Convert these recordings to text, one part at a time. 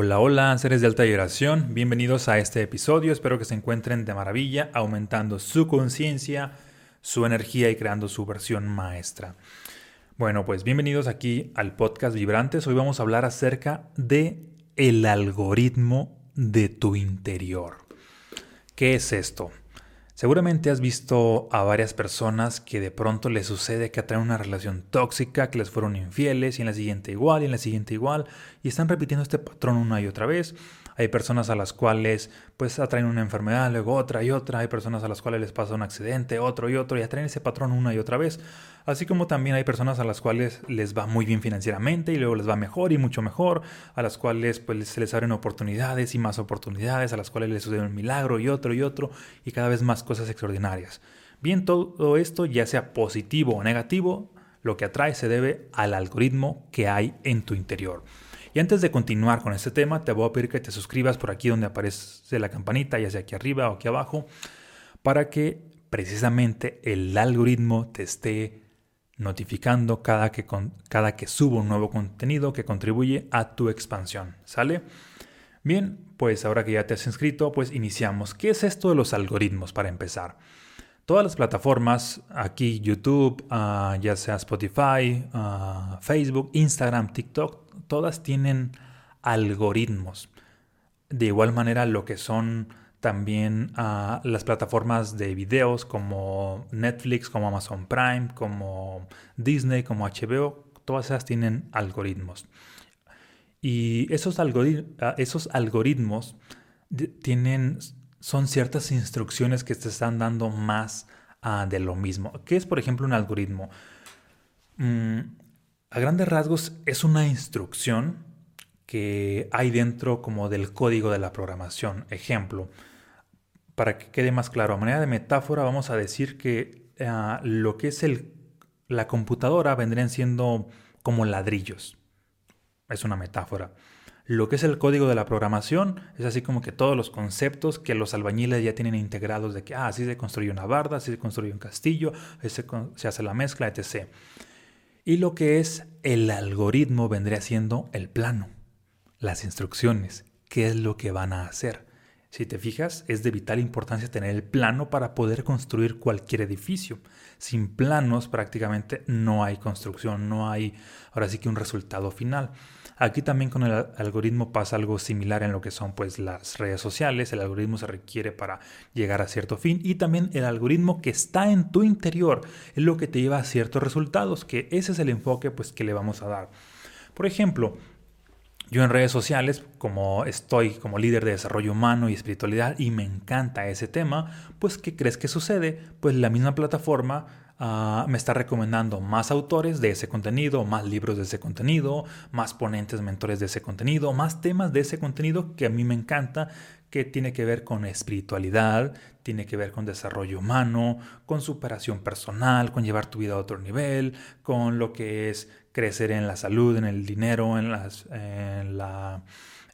Hola, hola, seres de alta vibración, bienvenidos a este episodio, espero que se encuentren de maravilla, aumentando su conciencia, su energía y creando su versión maestra. Bueno, pues bienvenidos aquí al podcast Vibrantes, hoy vamos a hablar acerca de el algoritmo de tu interior. ¿Qué es esto? Seguramente has visto a varias personas que de pronto les sucede que atraen una relación tóxica, que les fueron infieles y en la siguiente igual y en la siguiente igual y están repitiendo este patrón una y otra vez. Hay personas a las cuales pues atraen una enfermedad, luego otra y otra. Hay personas a las cuales les pasa un accidente, otro y otro y atraen ese patrón una y otra vez. Así como también hay personas a las cuales les va muy bien financieramente y luego les va mejor y mucho mejor. A las cuales pues se les abren oportunidades y más oportunidades. A las cuales les sucede un milagro y otro y otro y cada vez más cosas extraordinarias. Bien, todo esto, ya sea positivo o negativo, lo que atrae se debe al algoritmo que hay en tu interior. Y antes de continuar con este tema, te voy a pedir que te suscribas por aquí donde aparece la campanita, ya sea aquí arriba o aquí abajo, para que precisamente el algoritmo te esté notificando cada que, cada que subo un nuevo contenido que contribuye a tu expansión. ¿Sale? Bien, pues ahora que ya te has inscrito, pues iniciamos. ¿Qué es esto de los algoritmos para empezar? Todas las plataformas, aquí YouTube, ah, ya sea Spotify, ah, Facebook, Instagram, TikTok, todas tienen algoritmos. De igual manera lo que son también ah, las plataformas de videos como Netflix, como Amazon Prime, como Disney, como HBO, todas esas tienen algoritmos. Y esos, esos algoritmos tienen, son ciertas instrucciones que te están dando más ah, de lo mismo. ¿Qué es, por ejemplo, un algoritmo? Mm, a grandes rasgos es una instrucción que hay dentro como del código de la programación. Ejemplo, para que quede más claro, a manera de metáfora vamos a decir que ah, lo que es el, la computadora vendrían siendo como ladrillos. Es una metáfora. Lo que es el código de la programación es así como que todos los conceptos que los albañiles ya tienen integrados de que, ah, así se construye una barda, así se construye un castillo, así se hace la mezcla, etc. Y lo que es el algoritmo vendría siendo el plano, las instrucciones, qué es lo que van a hacer. Si te fijas, es de vital importancia tener el plano para poder construir cualquier edificio. Sin planos prácticamente no hay construcción, no hay ahora sí que un resultado final. Aquí también con el algoritmo pasa algo similar en lo que son pues las redes sociales. El algoritmo se requiere para llegar a cierto fin y también el algoritmo que está en tu interior es lo que te lleva a ciertos resultados, que ese es el enfoque pues que le vamos a dar. Por ejemplo, yo en redes sociales, como estoy como líder de desarrollo humano y espiritualidad y me encanta ese tema, pues ¿qué crees que sucede? Pues la misma plataforma ah, me está recomendando más autores de ese contenido, más libros de ese contenido, más ponentes, mentores de ese contenido, más temas de ese contenido que a mí me encanta, que tiene que ver con espiritualidad, tiene que ver con desarrollo humano, con superación personal, con llevar tu vida a otro nivel, con lo que es crecer en la salud, en el dinero, en las, en la,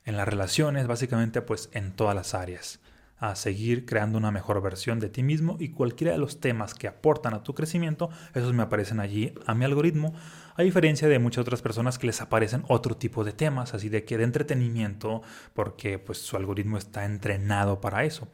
en las relaciones, básicamente pues en todas las áreas. A seguir creando una mejor versión de ti mismo y cualquiera de los temas que aportan a tu crecimiento, esos me aparecen allí a mi algoritmo, a diferencia de muchas otras personas que les aparecen otro tipo de temas, así de que de entretenimiento, porque pues su algoritmo está entrenado para eso.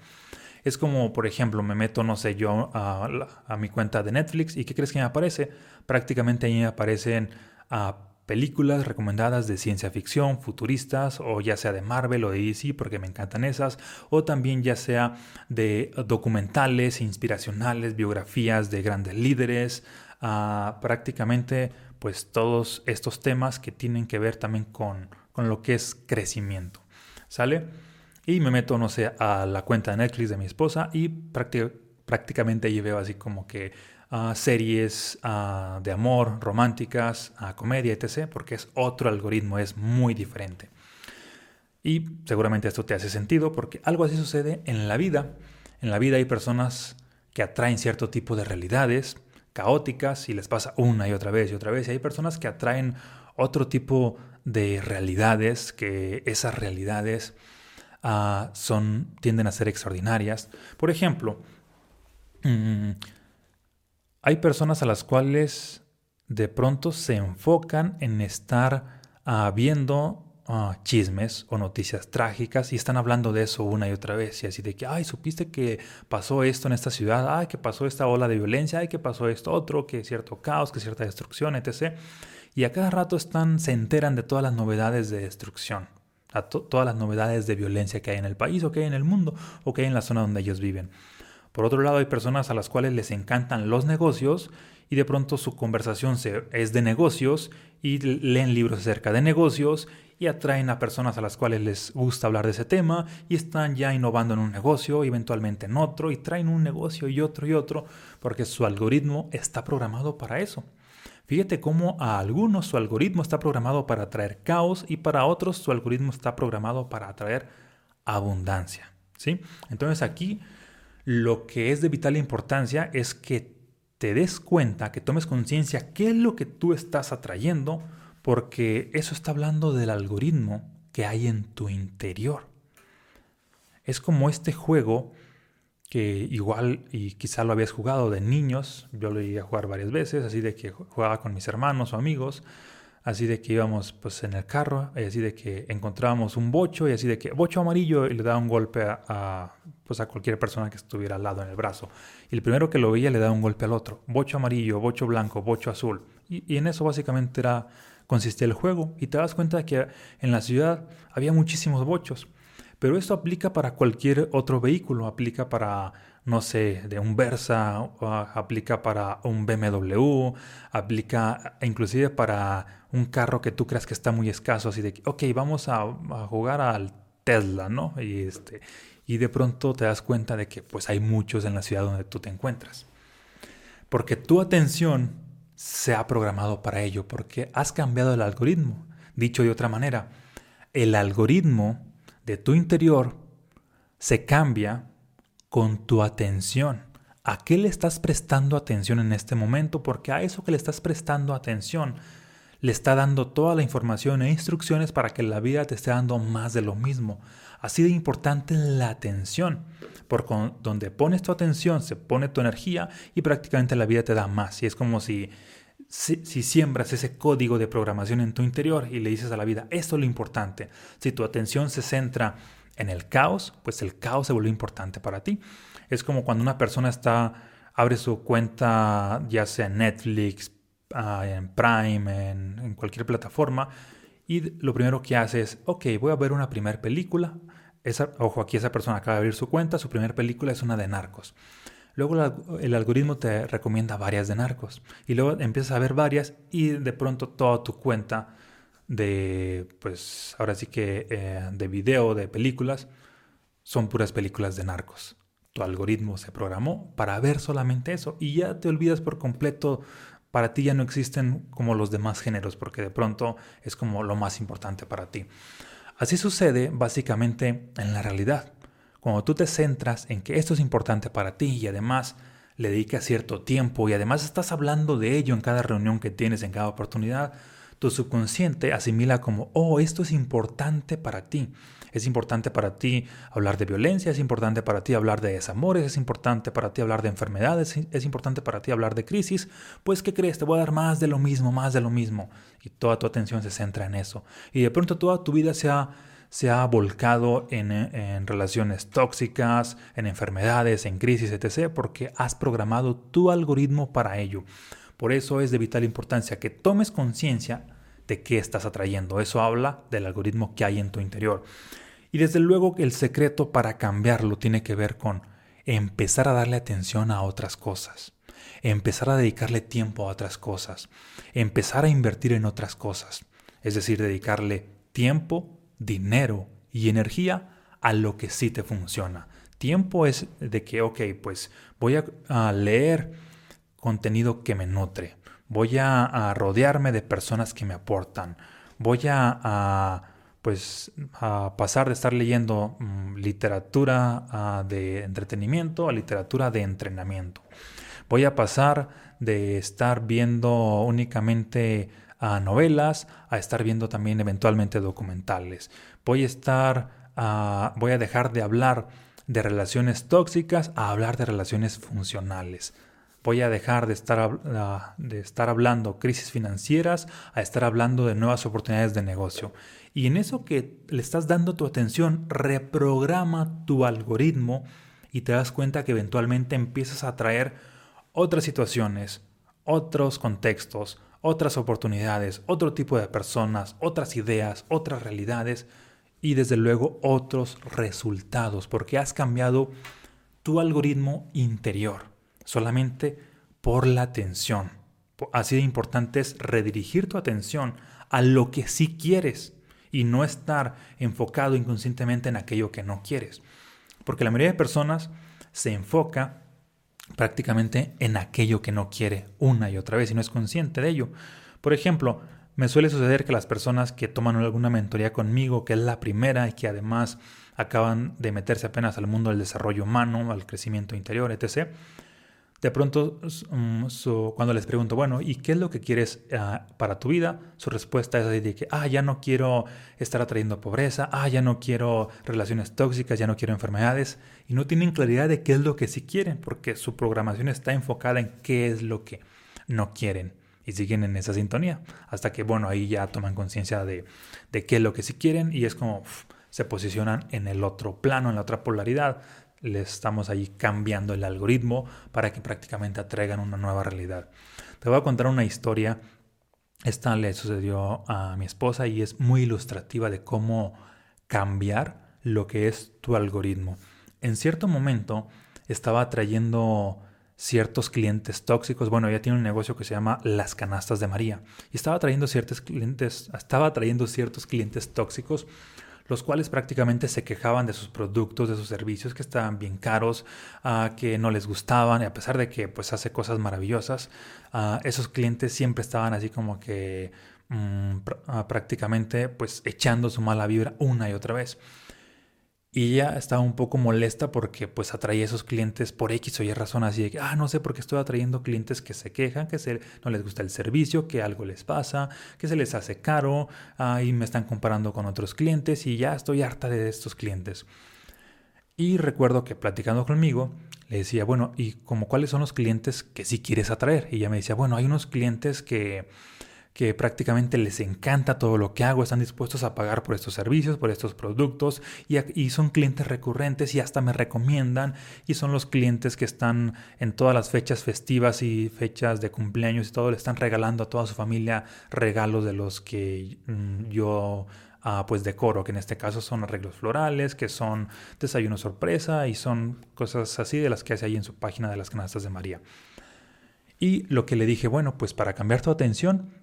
Es como, por ejemplo, me meto, no sé, yo a, mi cuenta de Netflix y ¿qué crees que me aparece? Prácticamente ahí me aparecen a películas recomendadas de ciencia ficción, futuristas, o ya sea de Marvel o de DC, porque me encantan esas, o también ya sea de documentales, inspiracionales, biografías de grandes líderes, prácticamente pues todos estos temas que tienen que ver también con, con lo que es crecimiento. ¿Sale? Y me meto, no sé, a la cuenta de Netflix de mi esposa y prácticamente allí veo así como que series de amor, románticas, comedia, etc., porque es otro algoritmo, es muy diferente. Y seguramente esto te hace sentido porque algo así sucede en la vida. En la vida hay personas que atraen cierto tipo de realidades caóticas y les pasa una y otra vez y otra vez. Y hay personas que atraen otro tipo de realidades, que esas realidades ah, son, tienden a ser extraordinarias. Por ejemplo, mm, hay personas a las cuales de pronto se enfocan en estar ah, viendo ah, chismes o noticias trágicas y están hablando de eso una y otra vez. Y así de que, ay, supiste que pasó esto en esta ciudad, ay, que pasó esta ola de violencia, ay, que pasó esto otro, que cierto caos, que cierta destrucción, etc. Y a cada rato están, se enteran de todas las novedades de destrucción, a todas las novedades de violencia que hay en el país o que hay en el mundo o que hay en la zona donde ellos viven. Por otro lado, hay personas a las cuales les encantan los negocios y de pronto su conversación se, es de negocios y leen libros acerca de negocios y atraen a personas a las cuales les gusta hablar de ese tema y están ya innovando en un negocio, eventualmente en otro y traen un negocio y otro y otro porque su algoritmo está programado para eso. Fíjate cómo a algunos su algoritmo está programado para atraer caos y para otros su algoritmo está programado para atraer abundancia. ¿sí? Entonces aquí lo que es de vital importancia es que te des cuenta, que tomes conciencia qué es lo que tú estás atrayendo, porque eso está hablando del algoritmo que hay en tu interior. Es como este juego que igual y quizá lo habías jugado de niños, yo lo iba a jugar varias veces, así de que jugaba con mis hermanos o amigos, así de que íbamos pues en el carro, y así de que encontrábamos un bocho y así de que bocho amarillo y le daba un golpe a, pues a cualquier persona que estuviera al lado en el brazo. Y el primero que lo veía le daba un golpe al otro, bocho amarillo, bocho blanco, bocho azul. Y, en eso básicamente era, consistía el juego. Y te das cuenta de que en la ciudad había muchísimos bochos. Pero esto aplica para cualquier otro vehículo, aplica para no sé, de un Versa, aplica para un BMW, aplica inclusive para un carro que tú creas que está muy escaso, así de, ok, vamos a, jugar al Tesla, ¿no? Y, este, y de pronto te das cuenta de que pues hay muchos en la ciudad donde tú te encuentras. Porque tu atención se ha programado para ello, porque has cambiado el algoritmo. Dicho de otra manera, el algoritmo tu interior se cambia con tu atención. ¿A qué le estás prestando atención en este momento? Porque a eso que le estás prestando atención le está dando toda la información e instrucciones para que la vida te esté dando más de lo mismo. Así de importante la atención, porque donde pones tu atención se pone tu energía y prácticamente la vida te da más. Y es como si, si, si, siembras ese código de programación en tu interior y le dices a la vida, esto es lo importante. Si tu atención se centra en el caos, pues el caos se vuelve importante para ti. Es como cuando una persona está, abre su cuenta, ya sea en Netflix, ah, en Prime, en, cualquier plataforma, y lo primero que hace es, ok, voy a ver una primera película. Esa, ojo, aquí esa persona acaba de abrir su cuenta, su primera película es una de narcos. Luego el algoritmo te recomienda varias de narcos. Y luego empiezas a ver varias y de pronto toda tu cuenta de, pues ahora sí que eh, de video, de películas, son puras películas de narcos. Tu algoritmo se programó para ver solamente eso y ya te olvidas por completo, para ti ya no existen como los demás géneros porque de pronto es como lo más importante para ti. Así sucede básicamente en la realidad. Cuando tú te centras en que esto es importante para ti y además le dedicas cierto tiempo y además estás hablando de ello en cada reunión que tienes, en cada oportunidad, tu subconsciente asimila como, oh, esto es importante para ti. Es importante para ti hablar de violencia, es importante para ti hablar de desamores, es importante para ti hablar de enfermedades, es importante para ti hablar de crisis. Pues, ¿qué crees? Te voy a dar más de lo mismo, más de lo mismo. Y toda tu atención se centra en eso. Y de pronto toda tu vida se ha, se ha volcado en, relaciones tóxicas, en enfermedades, en crisis, etc. Porque has programado tu algoritmo para ello. Por eso es de vital importancia que tomes conciencia de qué estás atrayendo. Eso habla del algoritmo que hay en tu interior. Y desde luego el secreto para cambiarlo tiene que ver con empezar a darle atención a otras cosas, empezar a dedicarle tiempo a otras cosas, empezar a invertir en otras cosas, es decir, dedicarle tiempo, dinero y energía a lo que sí te funciona. Tiempo es de que, ok, pues voy a, leer contenido que me nutre. Voy a, rodearme de personas que me aportan. Voy a, pues, a pasar de estar leyendo mm, literatura ah, de entretenimiento a literatura de entrenamiento. Voy a pasar de estar viendo únicamente a ah, novelas a estar viendo también eventualmente documentales. Voy a estar, ah, voy a dejar de hablar de relaciones tóxicas a hablar de relaciones funcionales. Voy a dejar de estar, de estar hablando crisis financieras a estar hablando de nuevas oportunidades de negocio. Y en eso que le estás dando tu atención, reprograma tu algoritmo y te das cuenta que eventualmente empiezas a atraer otras situaciones, otros contextos, otras oportunidades, otro tipo de personas, otras ideas, otras realidades y desde luego otros resultados, porque has cambiado tu algoritmo interior solamente por la atención. Así de importante es redirigir tu atención a lo que sí quieres y no estar enfocado inconscientemente en aquello que no quieres. Porque la mayoría de personas se enfoca prácticamente en aquello que no quiere una y otra vez y no es consciente de ello. Por ejemplo, me suele suceder que las personas que toman alguna mentoría conmigo, que es la primera y que además acaban de meterse apenas al mundo del desarrollo humano, al crecimiento interior, etc., de pronto mm, cuando les pregunto, bueno, ¿y qué es lo que quieres ah, para tu vida? Su respuesta es así de que, ah, ya no quiero estar atrayendo pobreza, ah, ya no quiero relaciones tóxicas, ya no quiero enfermedades, y no tienen claridad de qué es lo que sí quieren, porque su programación está enfocada en qué es lo que no quieren y siguen en esa sintonía. Hasta que, bueno, ahí ya toman conciencia de, de, qué es lo que sí quieren y es como se posicionan en el otro plano, en la otra polaridad. Les estamos ahí cambiando el algoritmo para que prácticamente atraigan una nueva realidad. Te voy a contar una historia. Esta le sucedió a mi esposa y es muy ilustrativa de cómo cambiar lo que es tu algoritmo. En cierto momento estaba atrayendo ciertos clientes tóxicos. Bueno, ella tiene un negocio que se llama Las Canastas de María y estaba trayendo ciertos clientes, estaba trayendo ciertos clientes tóxicos los cuales prácticamente se quejaban de sus productos, de sus servicios que estaban bien caros, uh, que no les gustaban, y a pesar de que pues hace cosas maravillosas, uh, esos clientes siempre estaban así como que mm, ah, prácticamente pues echando su mala vibra una y otra vez. Y ella estaba un poco molesta porque pues atraía a esos clientes por X o Y razón, así de que, ah, no sé por qué estoy atrayendo clientes que se quejan, que se, no les gusta el servicio, que algo les pasa, que se les hace caro, ah, y me están comparando con otros clientes y ya estoy harta de estos clientes. Y recuerdo que platicando conmigo, le decía, bueno, ¿y como cuáles son los clientes que sí quieres atraer? Y ella me decía, bueno, hay unos clientes que que prácticamente les encanta todo lo que hago, están dispuestos a pagar por estos servicios, por estos productos y, son clientes recurrentes y hasta me recomiendan y son los clientes que están en todas las fechas festivas y fechas de cumpleaños y todo, le están regalando a toda su familia regalos de los que mm, yo ah, pues decoro, que en este caso son arreglos florales, que son desayuno sorpresa y son cosas así de las que hace ahí en su página de las canastas de María. Y lo que le dije, bueno, pues para cambiar tu atención,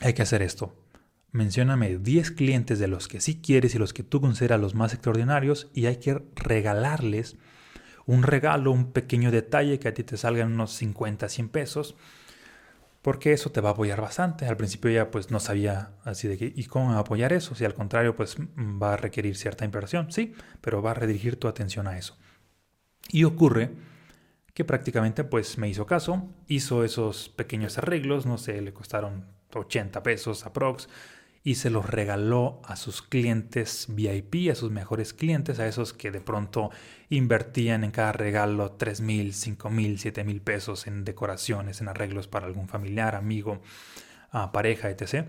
hay que hacer esto. Mencióname 10 clientes de los que sí quieres y los que tú consideras los más extraordinarios y hay que regalarles un regalo, un pequeño detalle que a ti te salga en unos 50, 100 pesos, porque eso te va a apoyar bastante. Al principio ya pues no sabía así de qué, ¿y cómo apoyar eso? Si al contrario pues va a requerir cierta inversión, sí, pero va a redirigir tu atención a eso. Y ocurre que prácticamente pues me hizo caso, hizo esos pequeños arreglos, no sé, le costaron 80 pesos aprox, y se los regaló a sus clientes VIP, a sus mejores clientes, a esos que de pronto invertían en cada regalo 3 mil, 5 mil, 7 mil pesos en decoraciones, en arreglos para algún familiar, amigo, pareja, etc.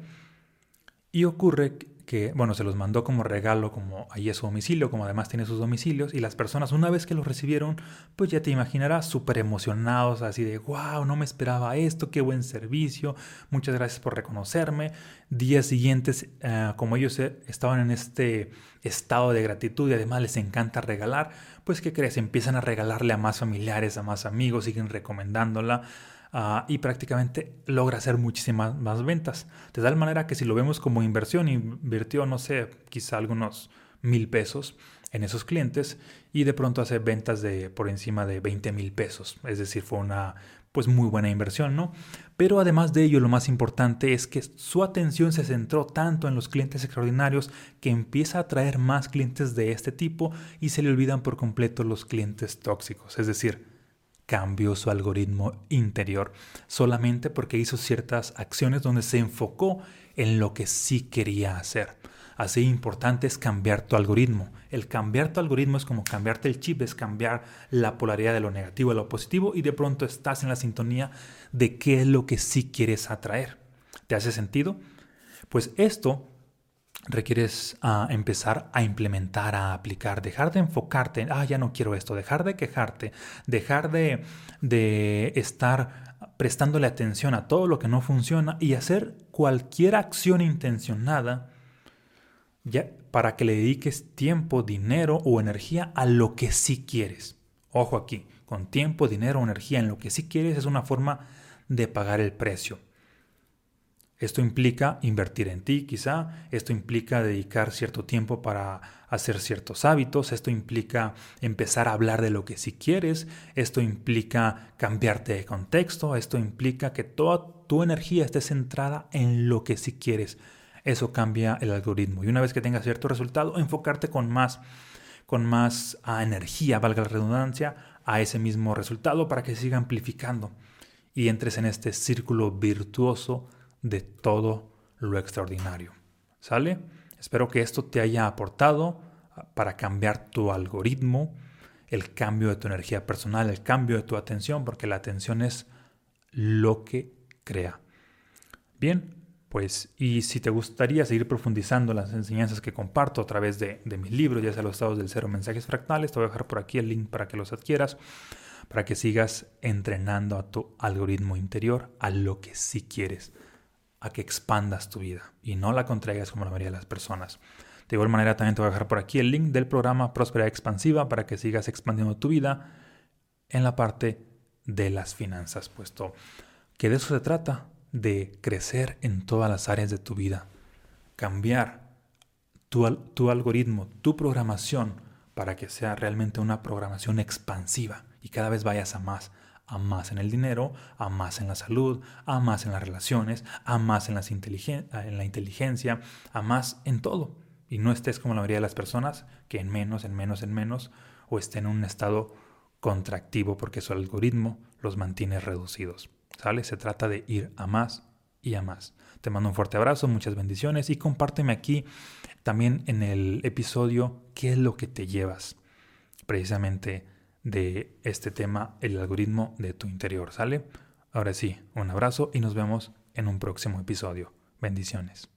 Y ocurre que, bueno, se los mandó como regalo, como ahí es su domicilio, como además tiene sus domicilios, y las personas una vez que los recibieron, pues ya te imaginarás, súper emocionados, así de, wow, no me esperaba esto, qué buen servicio, muchas gracias por reconocerme. Días siguientes, eh, como ellos eh, estaban en este estado de gratitud y además les encanta regalar, pues ¿qué crees? Empiezan a regalarle a más familiares, a más amigos, siguen recomendándola. Ah, y prácticamente logra hacer muchísimas más ventas. De tal manera que si lo vemos como inversión, invirtió, no sé, quizá algunos mil pesos en esos clientes y de pronto hace ventas de por encima de 20 mil pesos. Es decir, fue una pues muy buena inversión, ¿no? Pero además de ello, lo más importante es que su atención se centró tanto en los clientes extraordinarios que empieza a atraer más clientes de este tipo y se le olvidan por completo los clientes tóxicos. Es decir, cambió su algoritmo interior solamente porque hizo ciertas acciones donde se enfocó en lo que sí quería hacer. Así importante es cambiar tu algoritmo. El cambiar tu algoritmo es como cambiarte el chip, es cambiar la polaridad de lo negativo a lo positivo y de pronto estás en la sintonía de qué es lo que sí quieres atraer. ¿Te hace sentido? Pues esto requieres ah, empezar a implementar, a aplicar, dejar de enfocarte, ah, ya no quiero esto, dejar de quejarte, dejar de, de estar prestándole atención a todo lo que no funciona y hacer cualquier acción intencionada ya, para que le dediques tiempo, dinero o energía a lo que sí quieres. Ojo aquí, con tiempo, dinero o energía en lo que sí quieres es una forma de pagar el precio. Esto implica invertir en ti, quizá. Esto implica dedicar cierto tiempo para hacer ciertos hábitos. Esto implica empezar a hablar de lo que sí quieres. Esto implica cambiarte de contexto. Esto implica que toda tu energía esté centrada en lo que sí quieres. Eso cambia el algoritmo. Y una vez que tengas cierto resultado, enfocarte con más, con más ah, energía, valga la redundancia, a ese mismo resultado para que siga amplificando y entres en este círculo virtuoso de todo lo extraordinario. ¿Sale? Espero que esto te haya aportado para cambiar tu algoritmo, el cambio de tu energía personal, el cambio de tu atención, porque la atención es lo que crea. Bien, pues, y si te gustaría seguir profundizando las enseñanzas que comparto a través de, de mis libros, ya sea los estados del cero, mensajes fractales, te voy a dejar por aquí el link para que los adquieras, para que sigas entrenando a tu algoritmo interior a lo que sí quieres a que expandas tu vida y no la contraigas como la mayoría de las personas. De igual manera también te voy a dejar por aquí el link del programa Próspera Expansiva para que sigas expandiendo tu vida en la parte de las finanzas, puesto que de eso se trata, de crecer en todas las áreas de tu vida, cambiar tu algoritmo, tu programación para que sea realmente una programación expansiva y cada vez vayas a más, a más en el dinero, a más en la salud, a más en las relaciones, a más en, las en la inteligencia, a más en todo. Y no estés como la mayoría de las personas, que en menos, en menos, en menos, o estén en un estado contractivo porque su algoritmo los mantiene reducidos. ¿Sale? Se trata de ir a más y a más. Te mando un fuerte abrazo, muchas bendiciones y compárteme aquí también en el episodio qué es lo que te llevas precisamente de este tema, el algoritmo de tu interior, ¿sale? Ahora sí, un abrazo y nos vemos en un próximo episodio. Bendiciones.